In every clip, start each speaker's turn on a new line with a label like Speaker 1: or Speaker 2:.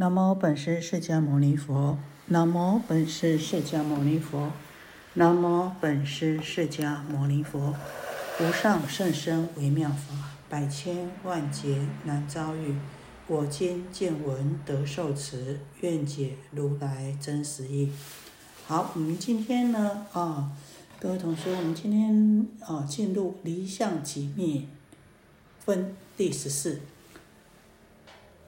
Speaker 1: 南无本师释迦牟尼佛。南无本师释迦牟尼佛。南无本师释迦牟尼佛。无上甚深微妙法，百千万劫难遭遇。我今见闻得受持，愿解如来真实义。好，我们今天呢，啊，各位同学，我们今天啊，进入离相即灭分第十四。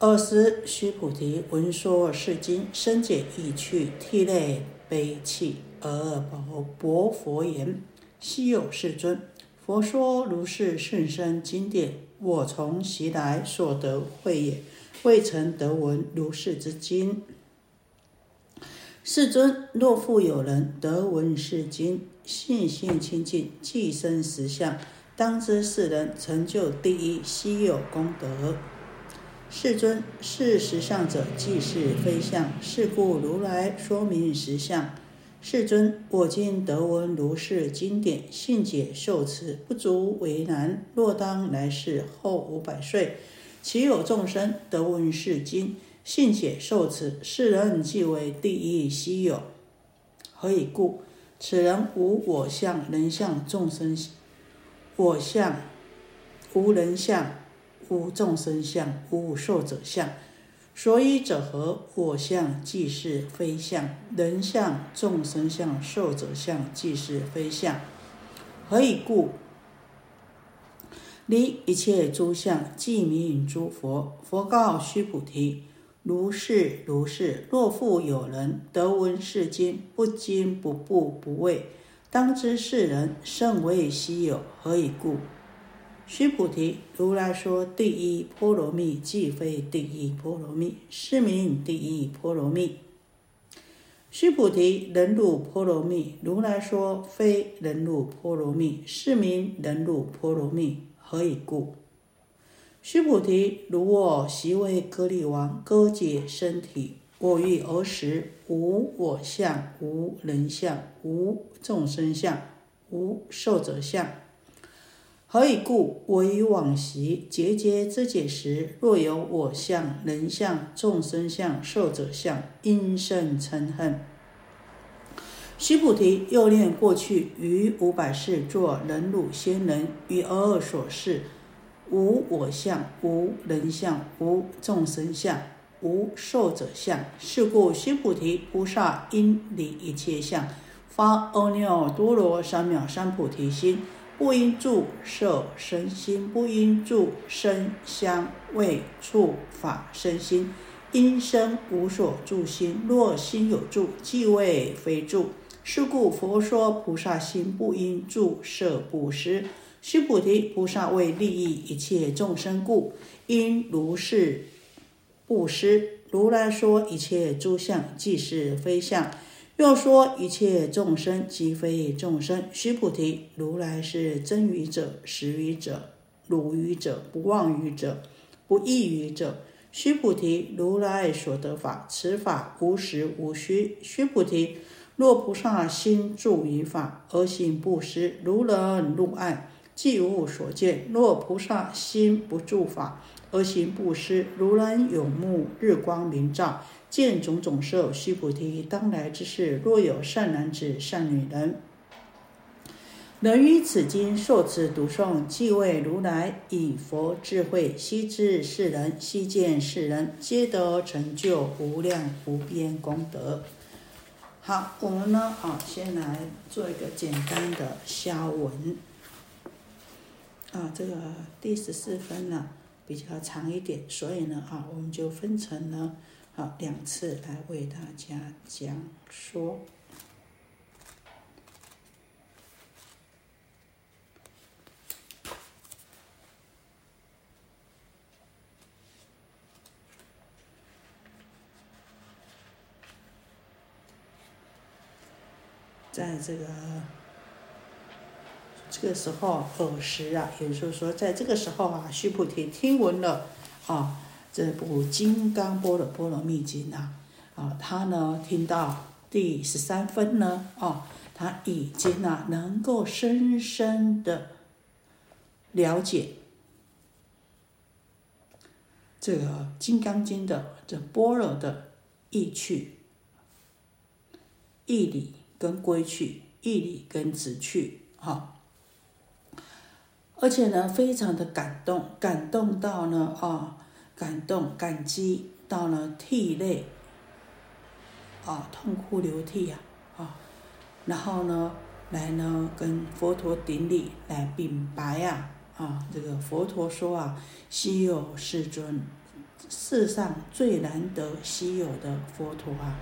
Speaker 1: 尔时，须菩提闻说是经，深解意趣，涕泪悲泣，而薄薄佛言：“昔有世尊，佛说如是甚深经典，我从昔来所得慧也，未曾得闻如是之经。世尊，若复有人得闻是经，信心清净，即生实相，当知是人成就第一稀有功德。”世尊，是实相者，即是非相。是故如来说明实相。世尊，我今得闻如是经典，信解受持，不足为难。若当来世后五百岁，其有众生得闻是经，信解受持，是人即为第一稀有。何以故？此人无我相、人相、众生相我相，无人相。无众生相，无寿者相，所以者何？我相即是非相，人相、众生相、寿者相即是非相。何以故？离一切诸相，即名诸佛。佛告须菩提：如是如是。若复有人得闻是经，不惊不怖不畏，当知是人甚为稀有。何以故？须菩提，如来说第一波罗蜜，即非第一波罗蜜，是名第一波罗蜜。须菩提，人辱波罗蜜，如来说非人辱波罗蜜，是名人辱波罗蜜。何以故？须菩提，如我昔为歌利王，割解身体，我欲而时，无我相，无人相，无众生相，无寿者相。何以故？我以往昔节节之解时，若有我相、人相、众生相、寿者相，因生嗔恨。须菩提，又念过去于五百世作人辱仙人，于尔所示，无我相、无人相、无众生相、无寿者相。是故须菩提菩萨应离一切相，发阿耨多罗三藐三菩提心。不应住色身心，不应住声香味触法身心，因生无所住心。若心有住，即为非住。是故佛说菩萨心不应住色布施。须菩提，菩萨为利益一切众生故，应如是布施。如来说一切诸相，即是非相。又说一切众生即非众生。须菩提，如来是真语者、实语者、如语者、不妄语者、不异语者。须菩提，如来所得法，此法无实无虚。须菩提，若菩萨心住于法而行布施，如人入暗，即无所见；若菩萨心不住法而行布施，如人有目，日光明照。见种种色，须菩提，当来之事，若有善男子、善女人，能于此经受持读诵，即为如来以佛智慧，悉知世人，悉见世人，皆得成就无量无边功德。好，我们呢，啊，先来做一个简单的消文。啊，这个第十四分呢比较长一点，所以呢，啊，我们就分成了。好，两次来为大家讲说，在这个这个时候尔时啊，也就是说，在这个时候啊，须菩提听闻了啊。这部《金刚般若波罗蜜经》啊，啊，他呢听到第十三分呢，哦，他已经啊能够深深的了解这个《金刚经》的这波罗的意趣、义理跟归去、义理跟直去，哈。而且呢，非常的感动，感动到呢，啊，感动、感激到了，涕泪，啊，痛哭流涕呀，啊，然后呢，来呢，跟佛陀顶礼，来禀白呀，啊，这个佛陀说啊，稀有世尊，世上最难得稀有的佛陀啊，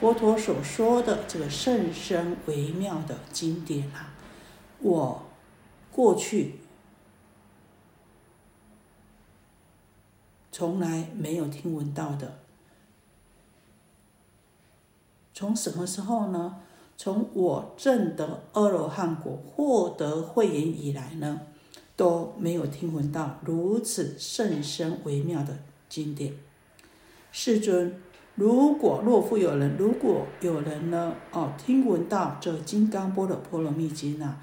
Speaker 1: 佛陀所说的这个甚深微妙的经典啊，我过去。从来没有听闻到的。从什么时候呢？从我证得阿罗汉果、获得慧眼以来呢，都没有听闻到如此甚深微妙的经典。世尊，如果若复有人，如果有人呢，哦，听闻到这《金刚波的波罗蜜经》啊，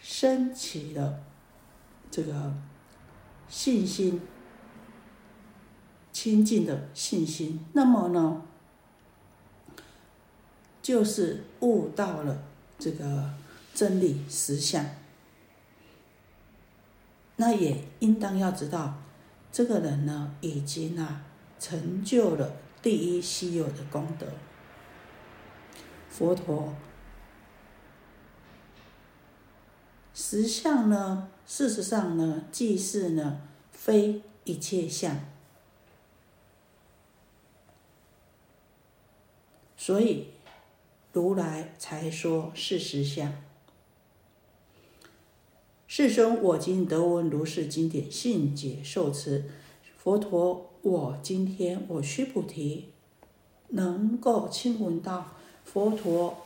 Speaker 1: 升起了这个。信心，亲近的信心，那么呢，就是悟到了这个真理实相。那也应当要知道，这个人呢，已经啊成就了第一稀有的功德。佛陀实相呢？事实上呢，即是呢，非一切相，所以如来才说事实相。世尊，我今得闻如是经典，信解受持。佛陀，我今天我须菩提，能够亲闻到佛陀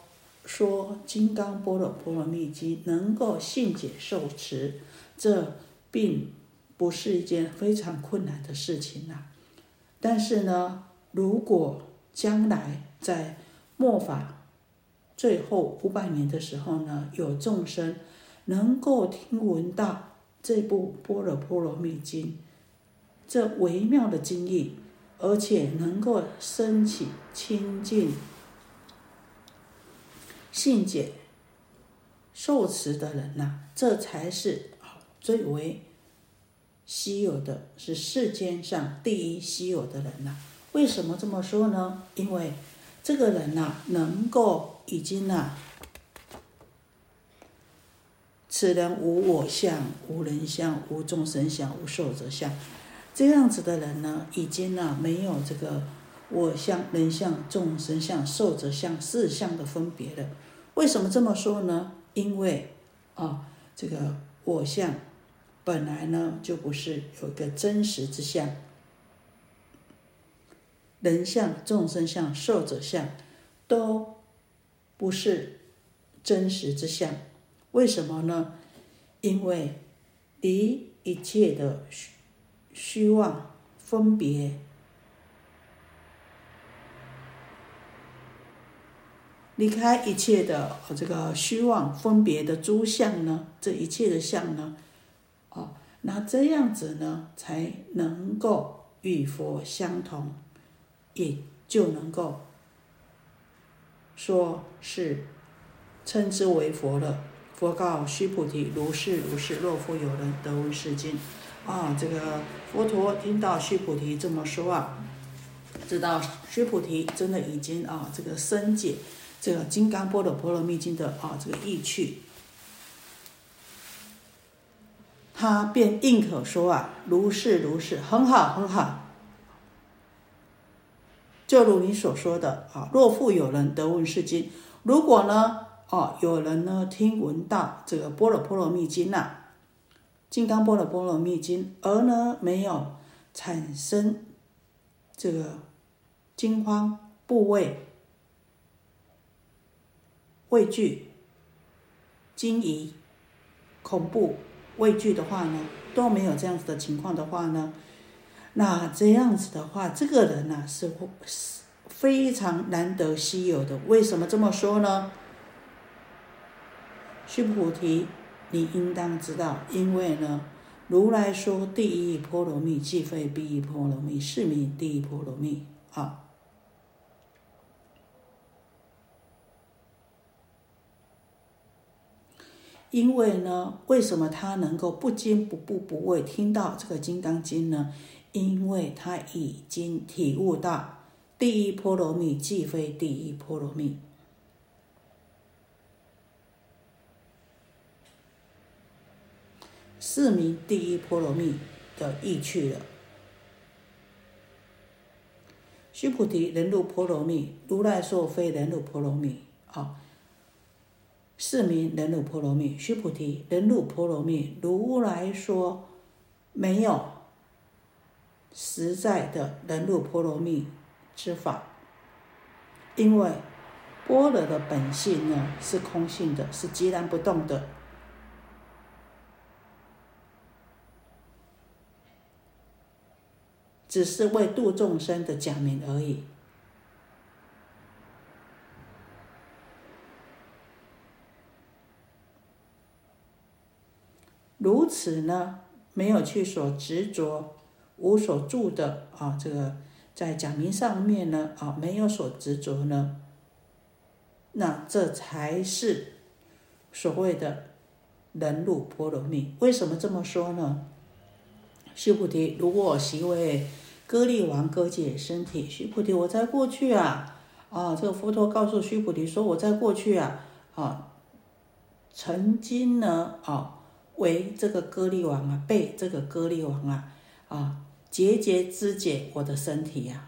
Speaker 1: 说《金刚般若波罗蜜经》，能够信解受持。这并不是一件非常困难的事情呐，但是呢，如果将来在末法最后五百年的时候呢，有众生能够听闻到这部《般若波罗蜜经》这微妙的经义，而且能够升起清净信解受持的人呐，这才是。最为稀有的是世间上第一稀有的人呐。为什么这么说呢？因为这个人呐，能够已经呐，此人无我相、无人相、无众生相、无寿者相。这样子的人呢，已经呐没有这个我相、人相、众生相、寿者相四相的分别了。为什么这么说呢？因为啊，这个我相。本来呢，就不是有一个真实之相，人相、众生相、寿者相，都不是真实之相。为什么呢？因为离一切的虚虚妄分别，离开一切的这个虚妄分别的诸相呢，这一切的相呢？哦那这样子呢，才能够与佛相同，也就能够说是称之为佛了。佛告须菩提：“如是如是，若复有人得闻是经，啊，这个佛陀听到须菩提这么说啊，知道须菩提真的已经啊，这个深解这个《金刚般若波罗蜜经》的啊这个意趣。”他便应可说啊，如是如是，很好很好。就如你所说的啊，若复有人得闻是经，如果呢，哦，有人呢听闻到这个般若波罗蜜经呐，金刚般若波罗蜜经，而呢没有产生这个惊慌、怖畏、畏惧、惊疑、恐怖。畏惧的话呢，都没有这样子的情况的话呢，那这样子的话，这个人呢是是非常难得稀有的。为什么这么说呢？须菩提，你应当知道，因为呢，如来说第一波罗蜜，即非第一波罗蜜，是名第一波罗蜜。啊。因为呢，为什么他能够不惊不怖不畏听到这个《金刚经》呢？因为他已经体悟到第一波罗蜜即非第一波罗蜜。四名第一波罗蜜的意趣了。须菩提，人入波罗蜜，如来说非人入波罗蜜。啊，四名忍辱波罗蜜。须菩提，忍辱波罗蜜，如来说没有实在的忍辱波罗蜜之法，因为般若的本性呢是空性的，是截然不动的。只是为度众生的假名而已。如此呢，没有去所执着，无所住的啊，这个在假名上面呢啊，没有所执着呢，那这才是所谓的人入波罗蜜。为什么这么说呢？须菩提，如果我习为割利王割解身体，须菩提，我在过去啊，啊，这个佛陀告诉须菩提说，我在过去啊，啊，曾经呢，啊，为这个割利王啊，被这个割利王啊，啊，节节肢解我的身体呀。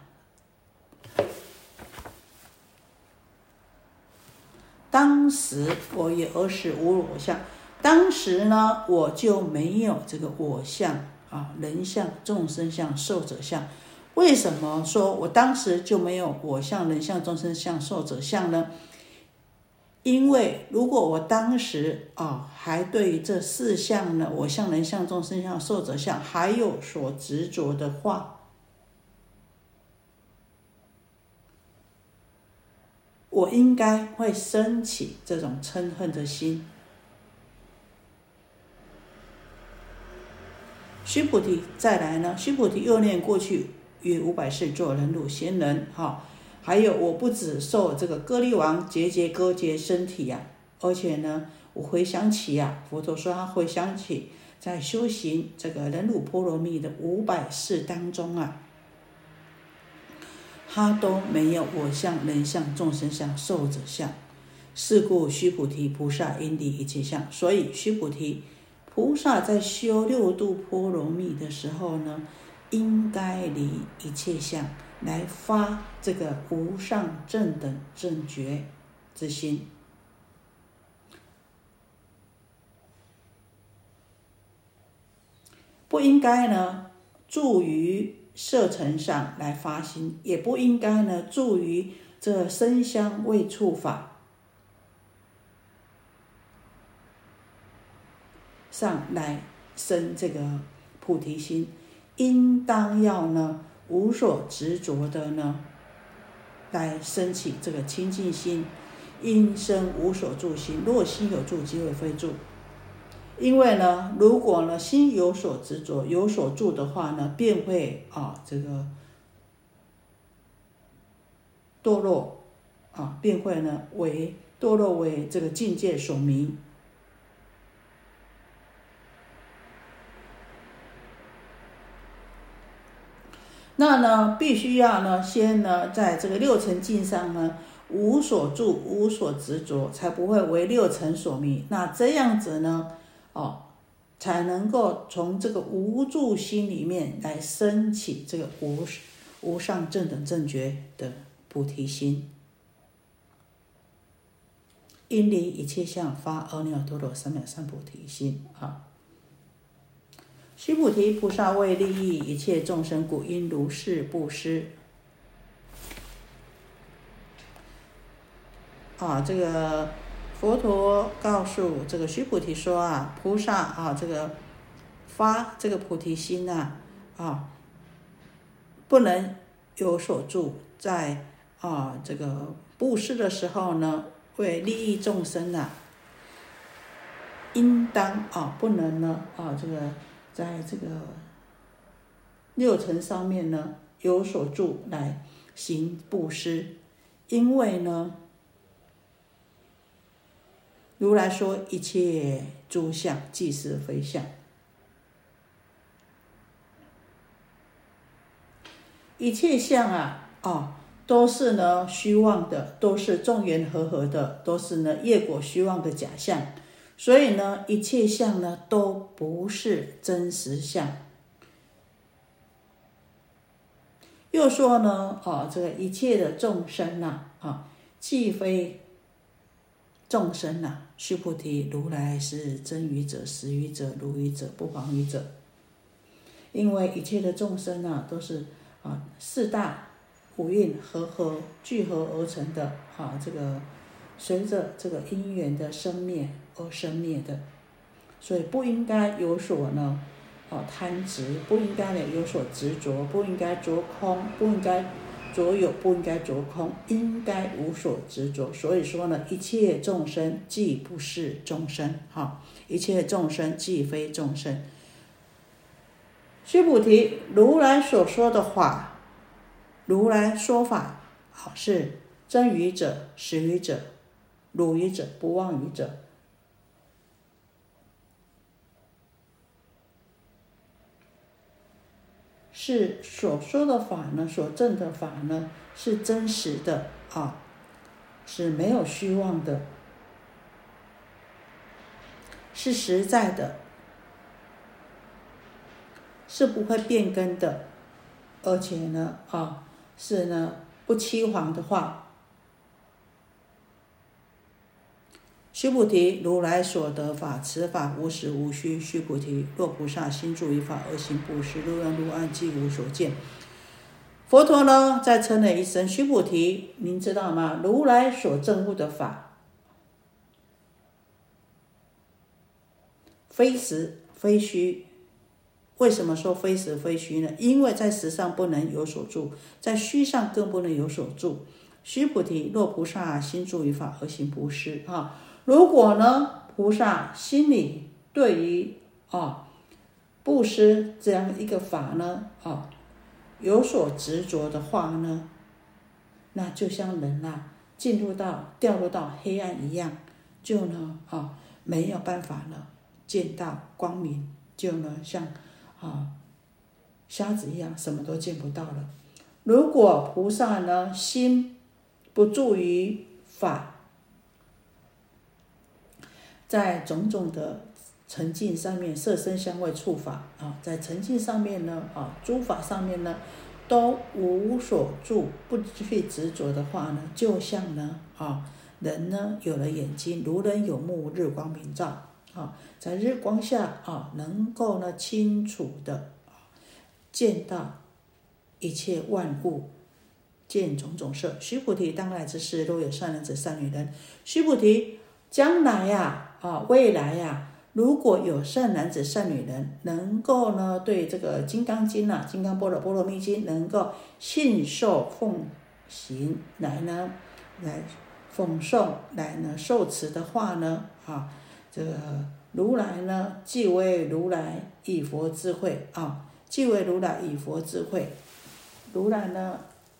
Speaker 1: 当时我也儿时无我相，当时呢，我就没有这个我相。啊，人相、众生相、寿者相，为什么说我当时就没有我相、人相、众生相、寿者相呢？因为如果我当时啊，还对于这四相呢，我相、人相、众生相、寿者相还有所执着的话，我应该会升起这种嗔恨的心。须菩提，再来呢？须菩提又念过去约五百世做人鲁贤人，哈，还有我不止受这个割利王节节割截身体呀，而且呢，我回想起呀，佛陀说他回想起在修行这个忍辱波罗蜜的五百世当中啊，他都没有我相、人相、众生相、寿者相，是故须菩提菩萨因离一切相，所以须菩提。菩萨在修六度波罗蜜的时候呢，应该离一切相来发这个无上正等正觉之心，不应该呢住于色尘上来发心，也不应该呢住于这身香味触法。上来生这个菩提心，应当要呢无所执着的呢，来升起这个清净心，应生无所住心。若心有住，即为非住。因为呢，如果呢心有所执着、有所住的话呢，便会啊这个堕落啊，便会呢为堕落为这个境界所迷。那呢，必须要呢，先呢，在这个六尘境上呢，无所住，无所执着，才不会为六尘所迷。那这样子呢，哦，才能够从这个无住心里面来升起这个无无上正等正觉的菩提心，因离一切相发阿耨多罗三藐三菩提心啊。须菩提，菩萨为利益一切众生，故应如是布施。啊，这个佛陀告诉这个须菩提说啊，菩萨啊，这个发这个菩提心呐，啊，不能有所住，在啊这个布施的时候呢，为利益众生呐，应当啊，不能呢啊这个。在这个六层上面呢有所住来行布施，因为呢，如来说一切诸相即是非相，一切相啊，哦。都是呢虚妄的，都是众缘和合的，都是呢业果虚妄的假象，所以呢一切相呢都不是真实相。又说呢，啊这个一切的众生呐，啊既非众生呐，须菩提，如来是真语者、实语者、如语者、不谎语者。因为一切的众生呐，都是啊四大。五蕴和合聚合而成的，啊，这个随着这个因缘的生灭而生灭的，所以不应该有所呢，哦贪执，不应该呢有所执着，不应该着空，不应该着有，不应该着空，应该无所执着。所以说呢，一切众生既不是众生，哈，一切众生既非众生。须菩提，如来所说的话。如来说法，好是真语者、实语者、如语者、不忘于者，是所说的法呢？所证的法呢？是真实的啊，是没有虚妄的，是实在的，是不会变更的，而且呢，啊。是呢，不欺谎的话。须菩提，如来所得法，此法无实无虚。须菩提，若菩萨心住于法而行布施，如愿如安，即无所见。佛陀呢，在称了一声须菩提，您知道吗？如来所证悟的法，非实非虚。为什么说非实非虚呢？因为在实上不能有所住，在虚上更不能有所住。须菩提，若菩萨心住于法而行布施啊，如果呢菩萨心里对于啊布施这样一个法呢啊有所执着的话呢，那就像人呐进入到掉落到黑暗一样，就呢啊没有办法了见到光明，就呢像。啊，瞎子一样，什么都见不到了。如果菩萨呢，心不住于法，在种种的沉静上面，色身香味触法啊，在沉静上面呢，啊，诸法上面呢，都无所住，不去执着的话呢，就像呢，啊，人呢有了眼睛，如人有目，日光明照。啊，在日光下啊，能够呢清楚的见到一切万物，见种种色。须菩提，当来之事，若有善男子、善女人，须菩提，将来呀，啊未来呀，如果有善男子、善女人，能够呢对这个《金刚经》呐，《金刚般若波罗蜜经》能够信受奉行，来呢，来奉诵，来呢受持的话呢，啊。这个如来呢，即为如来以佛智慧啊，即为如来以佛智慧。如来呢，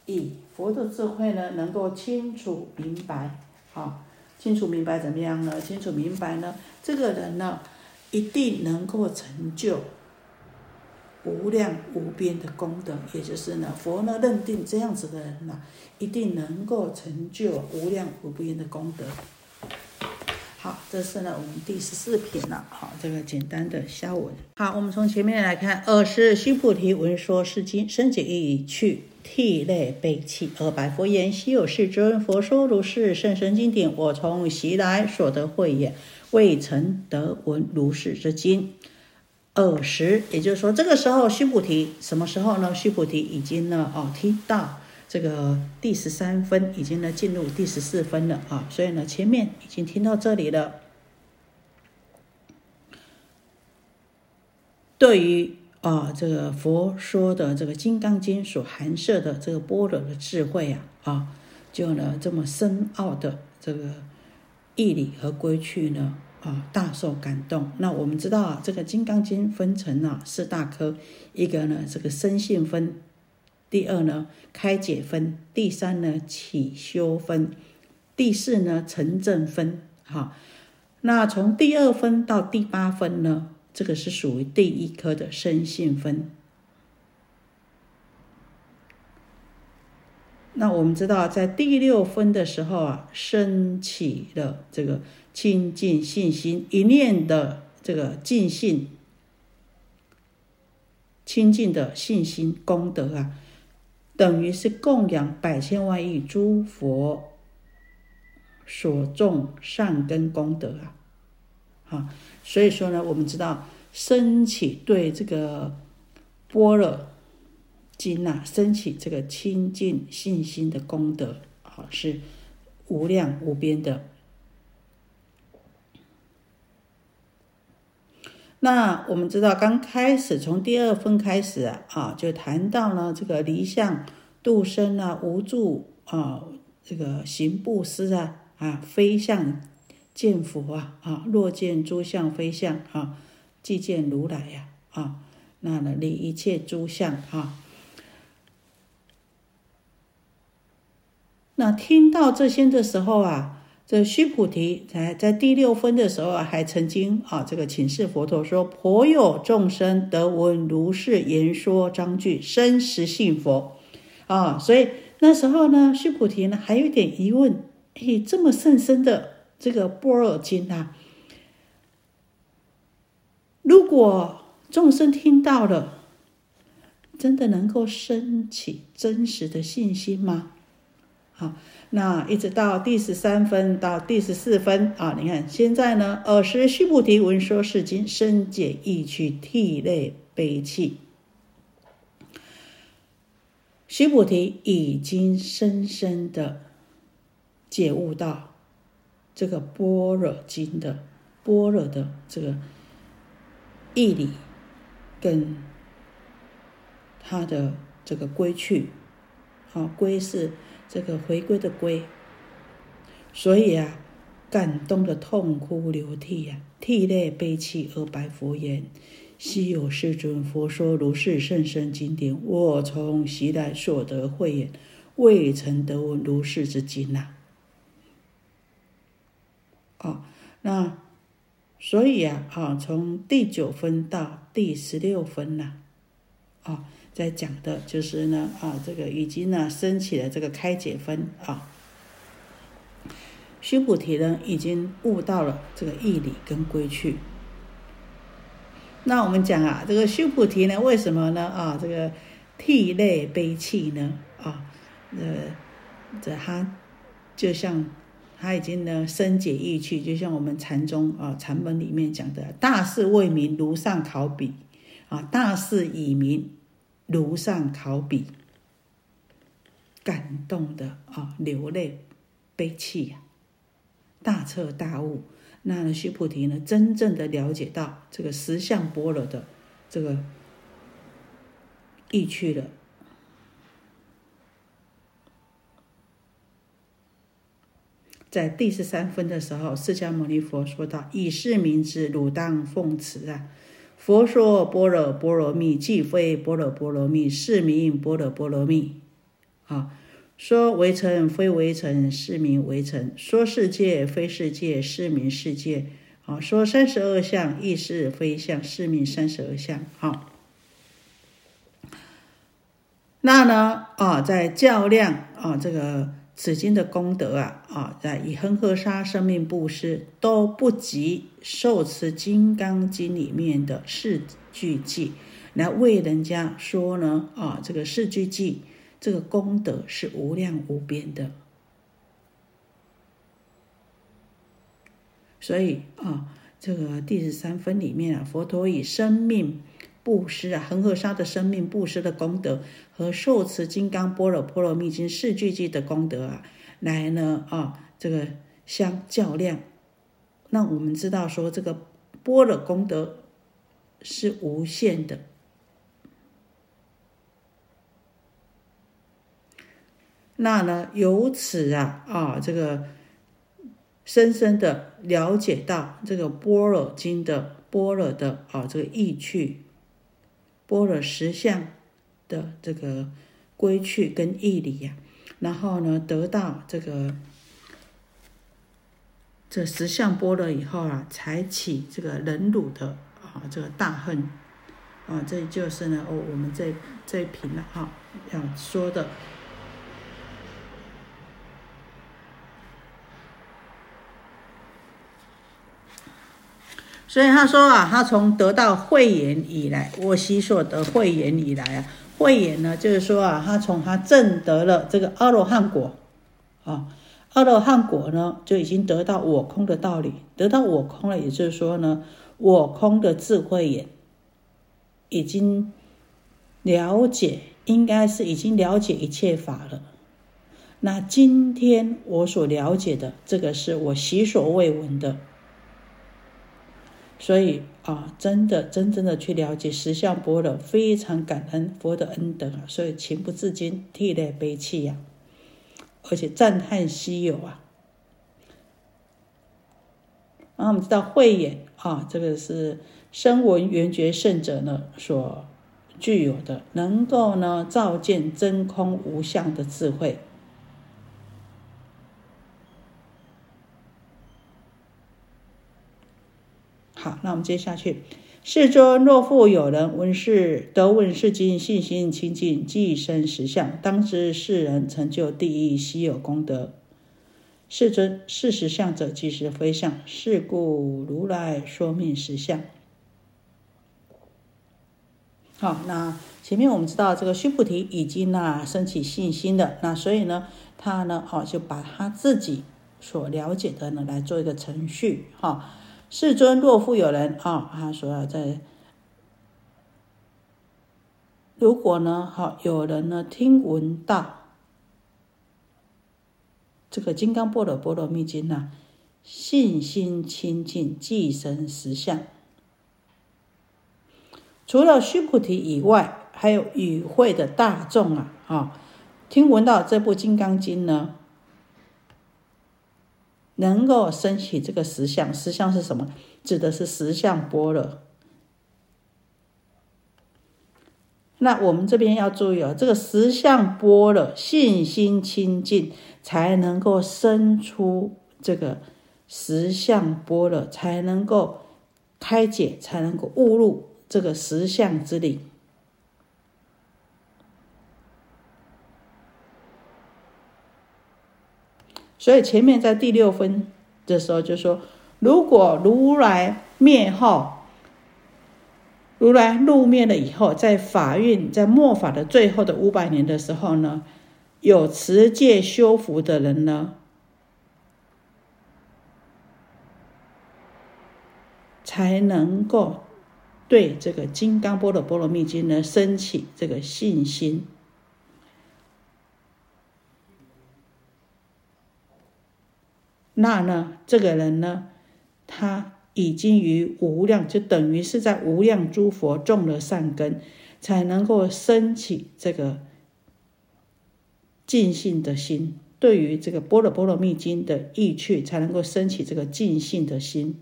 Speaker 1: 以佛的智慧呢，能够清楚明白啊，清楚明白怎么样呢？清楚明白呢，这个人呢，一定能够成就无量无边的功德。也就是呢，佛呢认定这样子的人呢，一定能够成就无量无边的功德。好，这是呢我们第十四品了。好，这个简单的消文。好，我们从前面来看，二是须菩提闻说是经，深解意去，涕泪悲泣，而白佛言：昔有世尊，佛说如是甚深经典，我从昔来所得慧眼，未曾得闻如是之经。尔时，也就是说，这个时候须菩提什么时候呢？须菩提已经呢哦听到。这个第十三分已经呢进入第十四分了啊，所以呢前面已经听到这里了。对于啊这个佛说的这个《金刚经》所含摄的这个般若的智慧啊啊，就呢这么深奥的这个义理和规矩呢啊大受感动。那我们知道啊，这个《金刚经》分成啊四大科，一个呢这个生性分，第二呢开解分，第三呢起修分，第四呢成正分。哈，那从第二分到第八分呢，这个是属于第一科的生性分。那我们知道，在第六分的时候啊，升起了这个清净信心，一念的这个尽信、清净的信心功德啊，等于是供养百千万亿诸佛所种善根功德啊，啊，所以说呢，我们知道升起对这个般若。经呐，升起这个清净信心的功德啊，是无量无边的。那我们知道，刚开始从第二分开始啊，就谈到了这个离相度生啊，无助啊，这个行布施啊，啊，非相见佛啊，啊，若见诸相非相啊，即见如来呀，啊，那呢，离一切诸相啊。那听到这些的时候啊，这须菩提在在第六分的时候啊，还曾经啊，这个请示佛陀说：“颇有众生得闻如是言说章句，生实信佛。”啊，所以那时候呢，须菩提呢还有点疑问：哎，这么甚深的这个波若经啊，如果众生听到了，真的能够升起真实的信心吗？好，那一直到第十三分到第十四分啊，你看现在呢，尔时须菩提闻说是经，深解意趣，涕泪悲泣。须菩提已经深深的解悟到这个般若经的般若的这个义理，跟他的这个归去，好归是。这个回归的归，所以啊，感动的痛哭流涕呀，涕泪悲泣而白佛言：“昔有世尊佛说如是甚深经典，我从昔来所得慧眼，未曾得闻如是之经呐。”哦，那所以啊，啊，从第九分到第十六分呢，啊。在讲的就是呢，啊，这个已经呢升起了这个开解分啊，须菩提呢已经悟到了这个义理跟归去。那我们讲啊，这个须菩提呢，为什么呢？啊，这个涕泪悲泣呢？啊，呃，这他就像他已经呢深解意趣，就像我们禅宗啊禅本里面讲的，大事为民，如上考比啊，大事以民。如上考比，感动的啊，流泪悲泣呀，大彻大悟。那须菩提呢，真正的了解到这个十相般若的这个意趣了。在第十三分的时候，释迦牟尼佛说道：“以是名之，汝当奉持啊。”佛说般若波罗蜜，既非般若波罗蜜，是名般若波罗蜜。啊，说为尘非为尘，是名为尘；说世界非世界，是名世界。啊，说三十二相亦是非相，是名三十二相。好，那呢？啊，在较量啊，这个。此经的功德啊啊，在以恒河沙生命布施都不及受持金刚经里面的四句偈来为人家说呢啊，这个四句偈这个功德是无量无边的。所以啊，这个第十三分里面啊，佛陀以生命。布施啊，恒河沙的生命布施的功德和受持金刚般若波罗蜜经四句偈的功德啊，来呢啊，这个相较量。那我们知道说，这个般若功德是无限的。那呢，由此啊啊，这个深深的了解到这个般若经的般若的啊这个意趣，般若实相的这个归去跟义理呀，然后呢得到这个这十相般若以后啊，才起这个忍辱的啊这个大恨啊，这就是呢哦我们这这一品了啊要说的。所以他说啊，他从得到慧眼以来，我习所得慧眼以来啊，慧眼呢，就是说啊，他从他证得了这个阿罗汉果，啊，阿罗汉果呢，就已经得到我空的道理，得到我空了，也就是说呢，我空的智慧眼已经了解，应该是已经了解一切法了。那今天我所了解的这个，是我习所未闻的。所以啊，真的真正的去了解实相般若，非常感恩佛的恩德啊，所以情不自禁涕泪悲泣呀，而且赞叹稀有啊。那我们知道慧眼啊，这个是声闻缘觉圣者呢所具有的，能够呢照见真空无相的智慧。好，那我们接下去。世尊若复有人闻是得闻是经，信心清净，即生实相，当知世人成就第一稀有功德。世尊，是实相者即是非相，是故如来说明实相。好，那前面我们知道这个须菩提已经呢升起信心的，那所以呢，他呢，好就把他自己所了解的呢来做一个程序，哈。世尊，若复有人啊，他说在，如果呢，好有人呢听闻到这个《金刚般若波罗蜜经》呢，信心清净，即生实相。除了须菩提以外，还有与会的大众啊，啊，听闻到这部《金刚经》呢。能够升起这个实相，实相是什么？指的是实相般若。那我们这边要注意哦，这个实相般若信心清净，才能够生出这个实相般若，才能够开解，才能够悟入这个实相之理。所以前面在第六分的时候就说，如果如来灭后，如来入灭了以后，在法运在末法的最后的五百年的时候呢，有持戒修福的人呢，才能够对这个《金刚波罗波罗蜜经》呢升起这个信心。那呢，这个人呢，他已经于无量，就等于是在无量诸佛种了善根，才能够升起这个尽性的心。对于这个《般若波罗蜜经》的意趣，才能够升起这个尽性的心。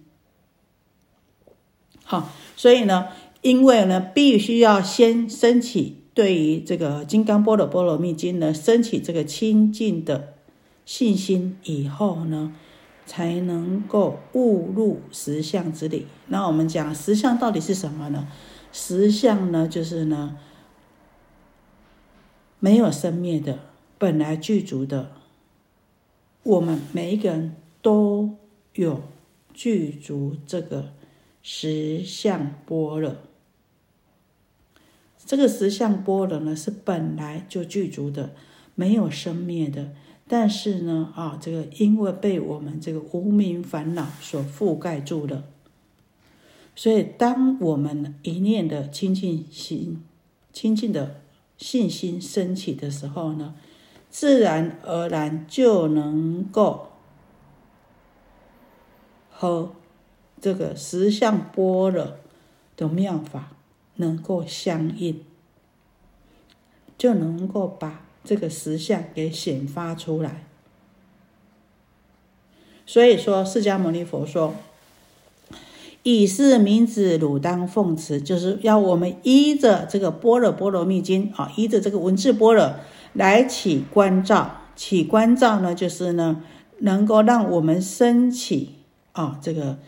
Speaker 1: 好，所以呢，因为呢，必须要先升起对于这个《金刚般若波罗蜜经》呢，升起这个清净的信心以后呢。才能够悟入实相之理。那我们讲实相到底是什么呢？实相呢，就是呢，没有生灭的，本来具足的。我们每一个人都有具足这个实相波若。这个实相波若呢，是本来就具足的，没有生灭的。但是呢，啊，这个因为被我们这个无名烦恼所覆盖住了，所以当我们一念的清净心、清净的信心升起的时候呢，自然而然就能够和这个实相般若的妙法能够相应，就能够把。这个实相给显发出来，所以说，释迦牟尼佛说：“以是名子，汝当奉持。”就是要我们依着这个《般若波罗蜜经》啊，依着这个文字般若来起观照。起观照呢，就是呢，能够让我们升起啊这个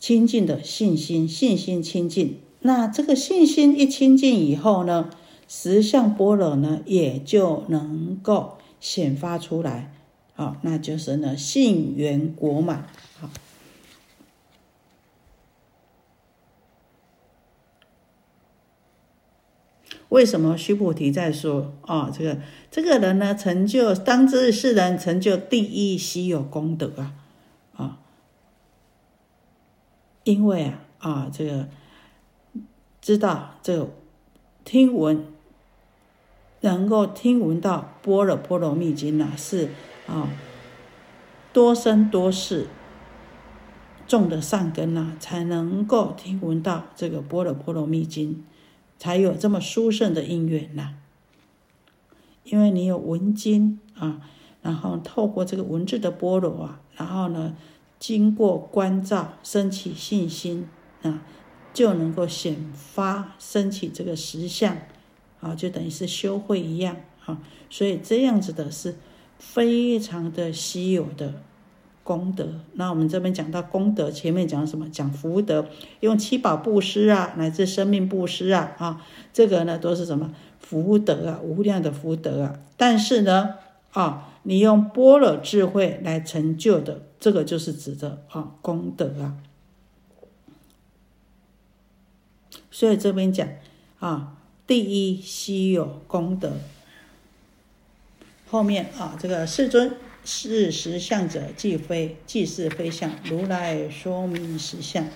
Speaker 1: 清净的信心，信心清净。那这个信心一清净以后呢，实相般若呢也就能够显发出来。好，那就是呢，信缘果满。好，为什么须菩提在说啊？这个这个人呢，成就当知世人成就第一稀有功德啊啊！因为啊啊，这个知道这个听闻能够听闻到般若波罗蜜经呢，是。啊，多生多世种的善根呐，才能够听闻到这个《般若波罗蜜经》，才有这么殊胜的因缘呐。因为你有闻经啊，然后透过这个文字的般若啊，然后呢，经过关照，升起信心啊，就能够显发升起这个实相啊，就等于是修会一样啊。所以这样子的是。非常的稀有的功德。那我们这边讲到功德，前面讲什么？讲福德，用七宝布施啊，乃至生命布施啊，啊，这个呢都是什么福德啊，无量的福德啊。但是呢，啊，你用般若智慧来成就的，这个就是指的啊功德啊。所以这边讲啊，第一稀有功德。后面啊，这个世尊是实相者，即非即是非相。如来说明实相。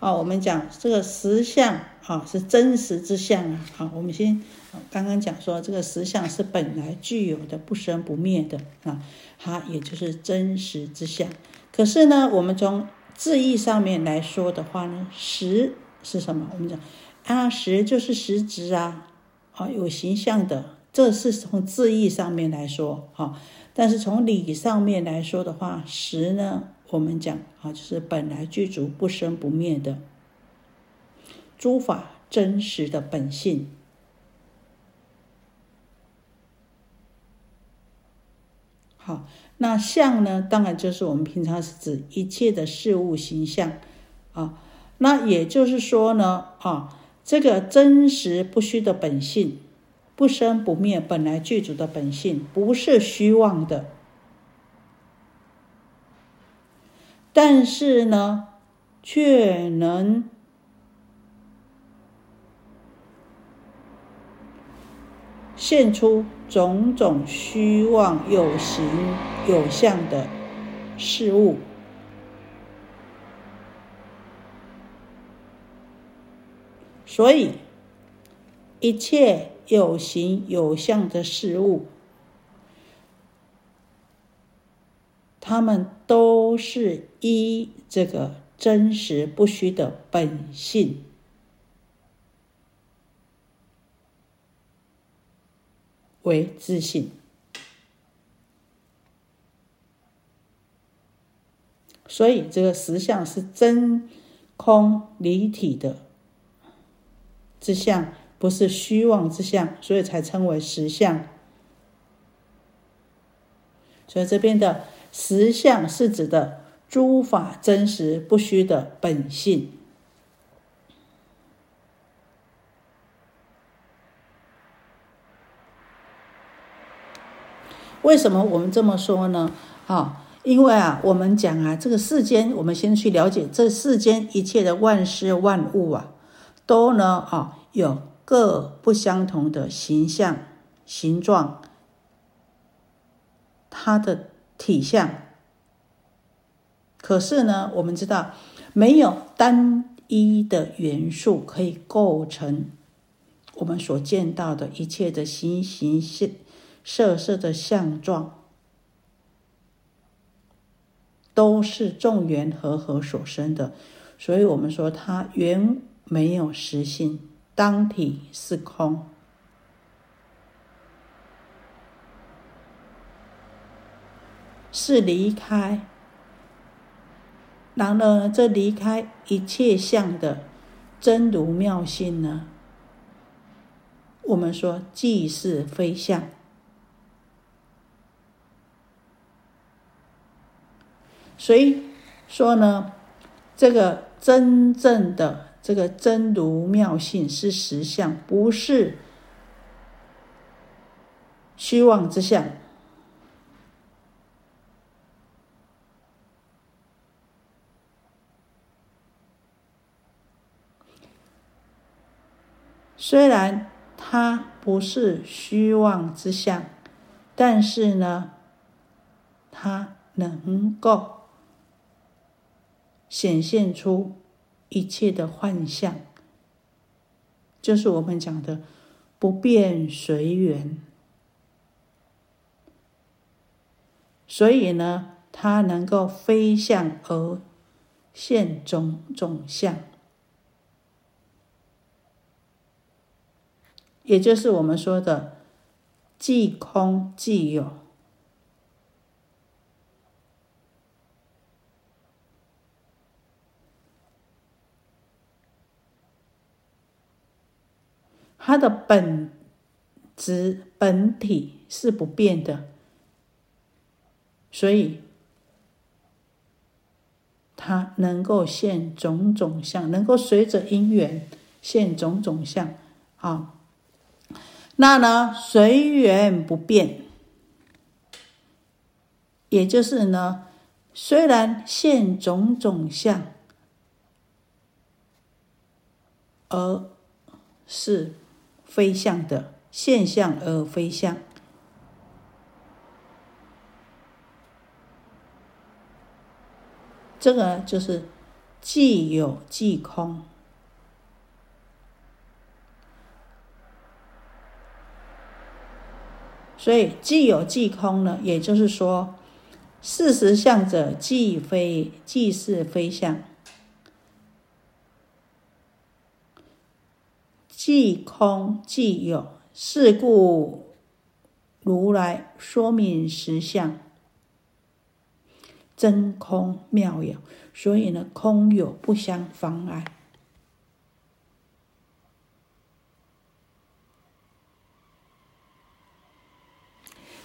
Speaker 1: 啊，我们讲这个实相啊，是真实之相啊。好，我们先刚刚讲说，这个实相是本来具有的，不生不灭的啊，它也就是真实之相。可是呢，我们从字义上面来说的话呢，实。是什么？我们讲啊，实就是实质啊，啊，有形象的，这是从字义上面来说，哈。但是从理上面来说的话，实呢，我们讲啊，就是本来具足、不生不灭的诸法真实的本性。好，那相呢，当然就是我们平常是指一切的事物形象啊。那也就是说呢，啊，这个真实不虚的本性，不生不灭，本来具足的本性，不是虚妄的。但是呢，却能现出种种虚妄有形有相的事物。所以，一切有形有相的事物，他们都是依这个真实不虚的本性为自信。所以，这个实相是真空离体的。之相不是虚妄之相，所以才称为实相。所以这边的实相是指的诸法真实不虚的本性。为什么我们这么说呢？啊，因为啊，我们讲啊，这个世间，我们先去了解这世间一切的万事万物啊。都呢啊，有各不相同的形象、形状，它的体相。可是呢，我们知道没有单一的元素可以构成我们所见到的一切的形形色色色的相状都是众缘和合所生的。所以我们说它原没有实性当体是空。是离开然而这离开一切相的真如妙性呢？我们说即是非相所以说呢，这个真正的这个真如妙性是实相，不是虚妄之相。虽然。它不是虚妄之相，但是呢，它能够显现出一切的幻象，就是我们讲的不变随缘。所以呢，它能够飞向而现种种相。也就是我们说的即空即有，它的本质本体是不变的，所以它能够现种种相，能够随着因缘现种种相啊。那呢，随缘不变，也就是呢，虽然现种种相，而是非相的现象，而非相，这个就是既有既空。所以既有既空呢，也就是说，事实相者既非既是非相，既空既有，是故如来说明实相真空妙有，所以呢，空有不相妨碍。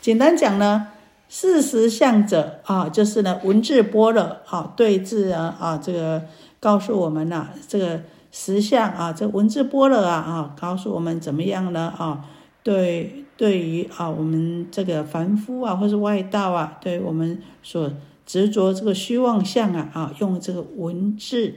Speaker 1: 简单讲呢，事实相者啊，就是呢文字波了啊，对字啊啊，这个告诉我们呐，这个实相啊，这文字波了啊啊，告诉我们怎么样呢啊？对，对于啊我们这个凡夫啊，或是外道啊，对我们所执着这个虚妄相啊啊，用这个文字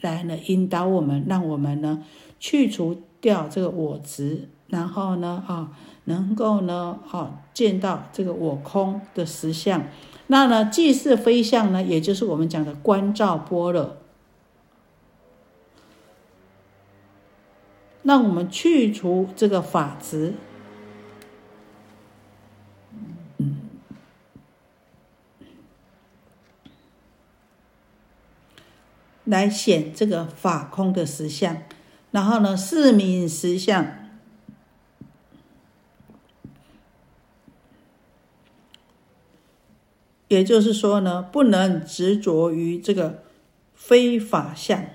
Speaker 1: 来呢引导我们，让我们呢去除掉这个我执，然后呢啊。能够呢，啊，见到这个我空的实相，那呢，既是非相呢，也就是我们讲的观照般若。那我们去除这个法执，来显这个法空的实相，然后呢，四明实相。也就是说呢，不能执着于这个非法相，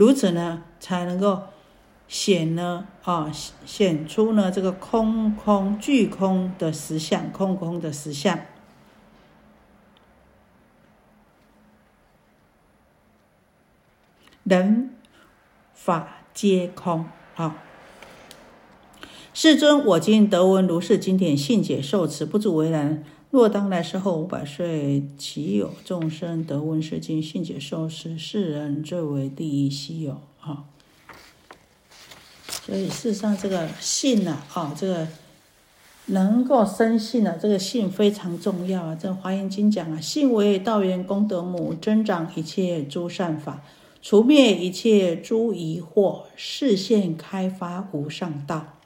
Speaker 1: 如此呢，才能够显呢啊显出呢这个空空具空的实相，空空的实相，人法皆空啊。世尊，我今得闻如是经典，信解受持，不足为然。若当来世后五百岁，岂有众生得闻是经，信解受持？世人最为第一稀有啊！所以，事实上，这个信呢，啊，这个能够生信呢，这个信非常重要啊。这《华严经》讲啊，信为道源功德母，增长一切诸善法，除灭一切诸疑惑，示现开发无上道。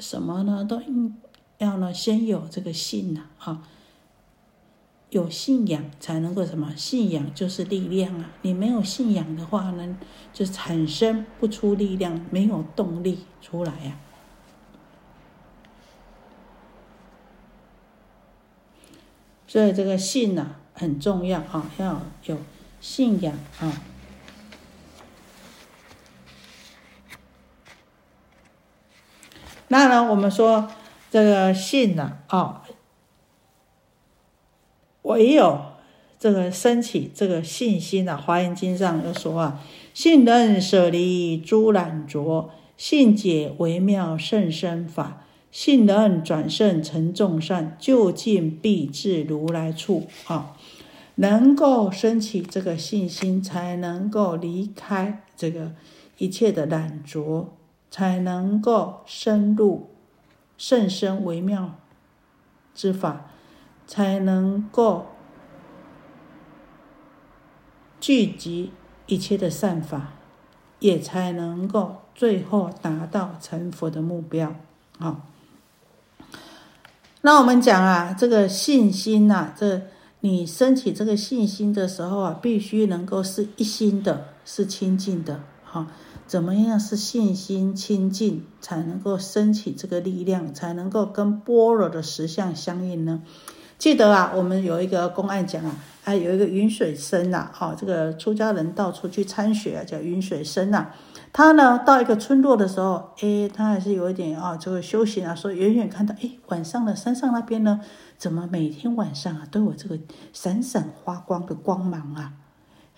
Speaker 1: 什么呢？都应要呢，先有这个信呐，哈。有信仰才能够什么？信仰就是力量啊！你没有信仰的话呢，就产生不出力量，没有动力出来呀。所以这个信呐很重要啊，要有信仰啊。那呢，我们说这个信呐啊。唯有这个升起这个信心啊，《华严经》上又说啊：“信能舍离诸染浊，信解微妙甚深法，信能转胜成众善，就近必至如来处。”啊，能够升起这个信心，才能够离开这个一切的染浊，才能够深入甚深微妙之法。才能够聚集一切的善法，也才能够最后达到成佛的目标。好，那我们讲啊，这个信心呐，这你升起这个信心的时候啊，必须能够是一心的，是清净的。好，怎么样是信心清净，才能够升起这个力量，才能够跟般若的实相相应呢？记得啊，我们有一个公案讲啊，啊有一个云水僧呐，哈，这个出家人到处去参学啊，叫云水僧呐。他呢到一个村落的时候，哎，他还是有一点啊，这个修行啊，说远远看到，哎，晚上的山上那边呢，怎么每天晚上啊都有这个闪闪发光的光芒啊？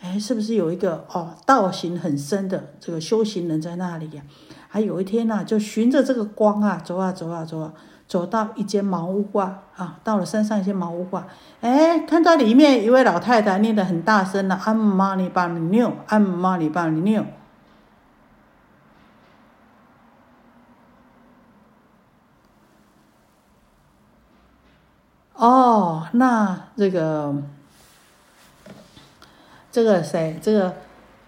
Speaker 1: 哎，是不是有一个哦道行很深的这个修行人在那里呀？还有一天呢，就循着这个光啊走啊走啊走啊。走到一间茅屋挂啊，到了山上一间茅屋挂，哎，看到里面一位老太太念得很大声了，安玛尼巴尼纽，安玛尼巴尼纽。哦，那这个这个谁，这个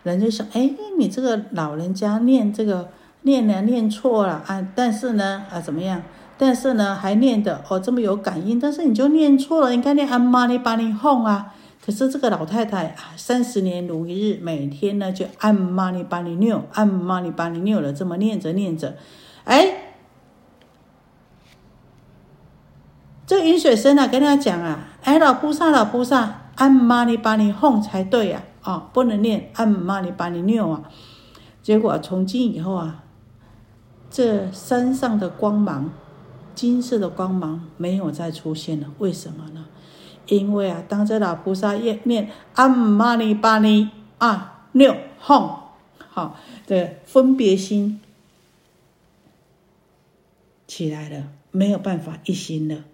Speaker 1: 人就想，哎，你这个老人家念这个念呢念错了啊，但是呢啊，怎么样？但是呢，还念的哦，这么有感应。但是你就念错了，应该念阿玛尼巴尼哄啊。可是这个老太太啊，三十年如一日，每天呢就按玛尼巴尼六，按玛尼巴尼六了，这么念着念着，哎，这云水僧啊，跟他讲啊，哎，老菩萨，老菩萨，按玛尼巴尼哄才对呀，啊，不能念按玛尼巴尼纽啊。结果从今以后啊，这山上的光芒。金色的光芒没有再出现了，为什么呢？因为啊，当这老菩萨念念阿玛尼巴尼啊六哄好的分别心起来了，没有办法一心了，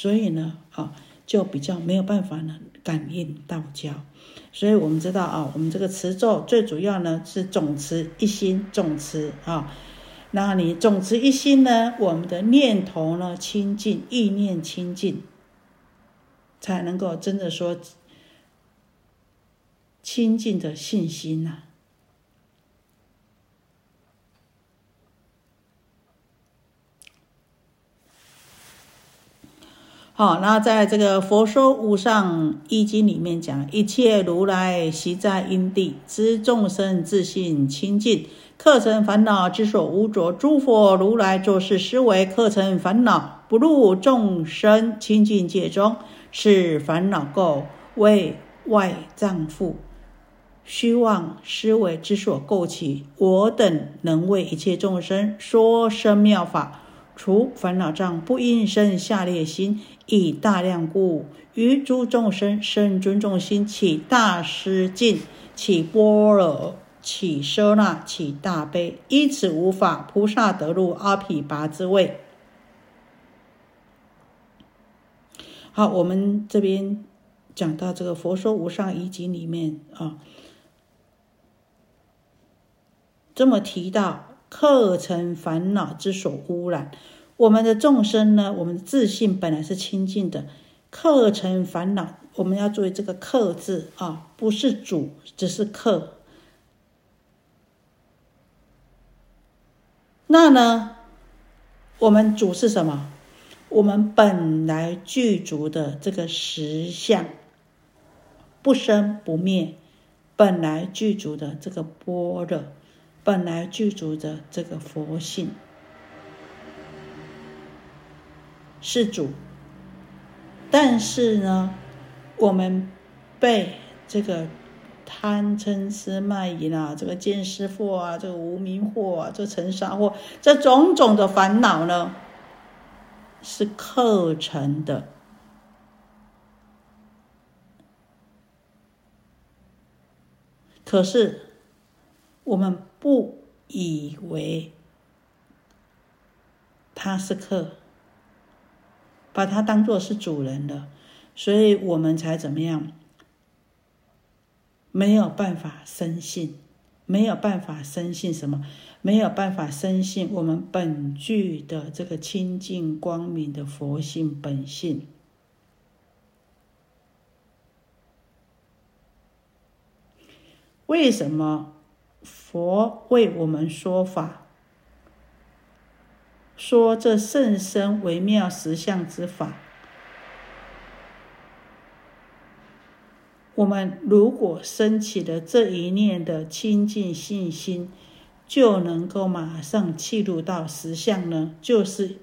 Speaker 1: 所以呢，啊，就比较没有办法呢感应道交。所以我们知道啊，我们这个持咒最主要呢是总持一心，总持啊。那你总持一心呢，我们的念头呢清净，意念清净，才能够真的说清净的信心呐。好，那在这个《佛说无上一经》里面讲，一切如来悉在因地，知众生自信清净，克成烦恼之所无着。诸佛如来作是思维，克成烦恼不入众生清净界中，是烦恼垢为外障缚，虚妄思维之所构起。我等能为一切众生说生妙法。除烦恼障，不应生下列心，以大量故，于诸众生生尊重心，起大施敬，起波罗，起奢那，起大悲，依此无法，菩萨得入阿毗跋之位。好，我们这边讲到这个《佛说无上一经》里面啊，这么提到。课程烦恼之所污染，我们的众生呢？我们的自信本来是清净的，课程烦恼，我们要注意这个“课”字啊，不是主，只是课。那呢？我们主是什么？我们本来具足的这个实相，不生不灭，本来具足的这个般若，本来具足的这个佛性，是主。但是呢，我们被这个贪嗔痴慢疑啊，这个见识惑啊，这个无明惑啊，这尘沙惑，这种种的烦恼呢。是课程的，可是我们不以为他是客，把他当做是主人的，所以我们才怎么样？没有办法深信，没有办法深信什么？没有办法深信我们本具的这个清净光明的佛性本性。为什么佛为我们说法，说这甚深微妙实相之法？我们如果升起了这一念的清净信心。就能够马上契入到实相呢？就是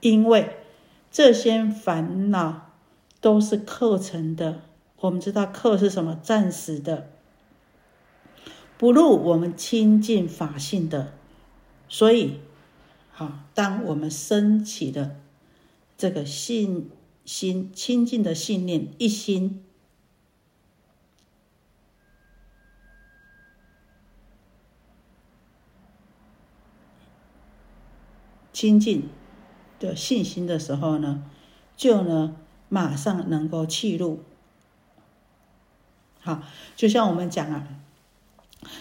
Speaker 1: 因为这些烦恼都是课程的。我们知道课是什么？暂时的，不入我们清净法性的。所以，好，当我们升起的这个信心清净的信念，一心。亲近的信心的时候呢，就呢马上能够契入。好，就像我们讲啊，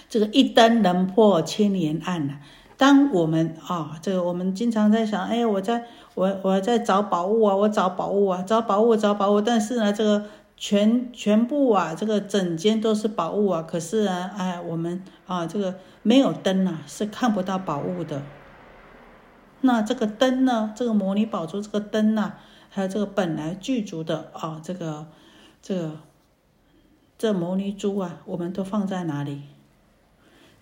Speaker 1: 这个一灯能破千年暗呐。当我们啊，这个我们经常在想，哎，我在我我在找宝物啊，我找宝物啊，找宝物找宝物，但是呢，这个全全部啊，这个整间都是宝物啊，可是呢，哎，我们啊，这个没有灯啊，是看不到宝物的。那这个灯呢？这个摩尼宝珠这个灯呢？还有这个本来具足的啊，这个这个这摩尼珠啊，我们都放在哪里？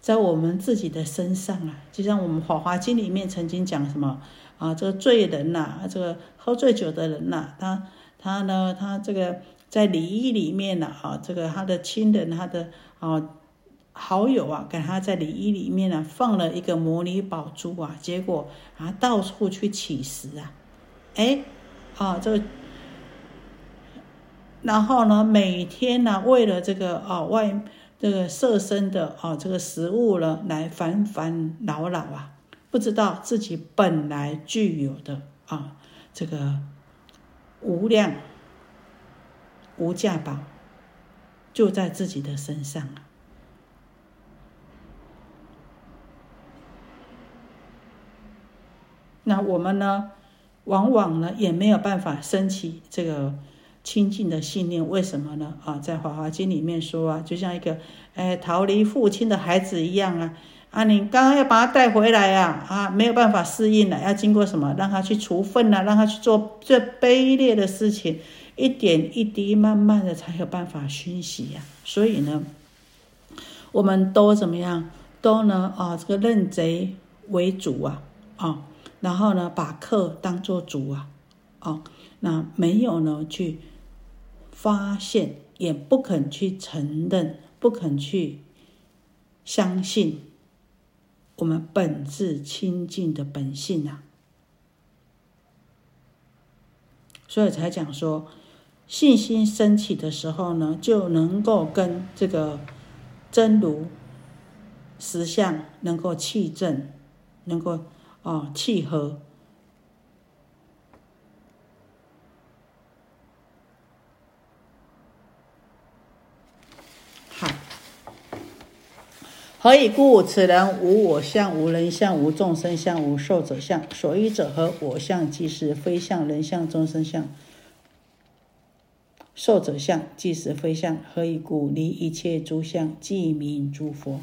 Speaker 1: 在我们自己的身上啊！就像我们《法华经》里面曾经讲什么啊？这个罪人呐，这个喝醉酒的人呐，他他呢，他这个在礼仪里面呢，啊，这个他的亲人，他的啊。好友啊，给他在礼仪里面呢放了一个摩尼宝珠啊，结果啊到处去乞食啊，哎，啊这个，然后呢每天呢为了这个啊外这个色身的啊这个食物呢来烦烦恼恼啊，不知道自己本来具有的啊这个无量无价宝就在自己的身上啊。那我们呢，往往呢也没有办法升起这个清净的信念，为什么呢？啊，在《华华经》里面说啊，就像一个哎逃离父亲的孩子一样啊，啊，你刚刚要把他带回来呀，啊，没有办法适应了，要经过什么？让他去除粪啊，让他去做最卑劣的事情，一点一滴，慢慢的才有办法熏习呀。所以呢，我们都怎么样？都呢啊，这个认贼为主啊，啊。然后呢，把客当做主啊，哦，那没有呢去发现，也不肯去承认，不肯去相信我们本质清净的本性啊，所以才讲说，信心升起的时候呢，就能够跟这个真如实相能够气正，能够。哦，契合。好，何以故？此人无我相，无人相，无众生相，无寿者相。所依者何？我相即是非相，人相、众生相、寿者相即是非相。何以故？离一切诸相，即名诸佛。